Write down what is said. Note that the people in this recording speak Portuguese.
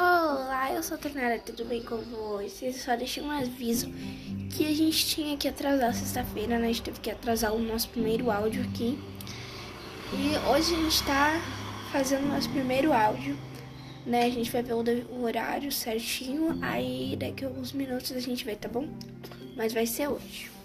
Olá, eu sou a Tornara, tudo bem com vocês? Só deixei um aviso que a gente tinha que atrasar sexta-feira, né? A gente teve que atrasar o nosso primeiro áudio aqui. E hoje a gente tá fazendo o nosso primeiro áudio, né? A gente vai ver o horário certinho, aí daqui a alguns minutos a gente vai, tá bom? Mas vai ser hoje.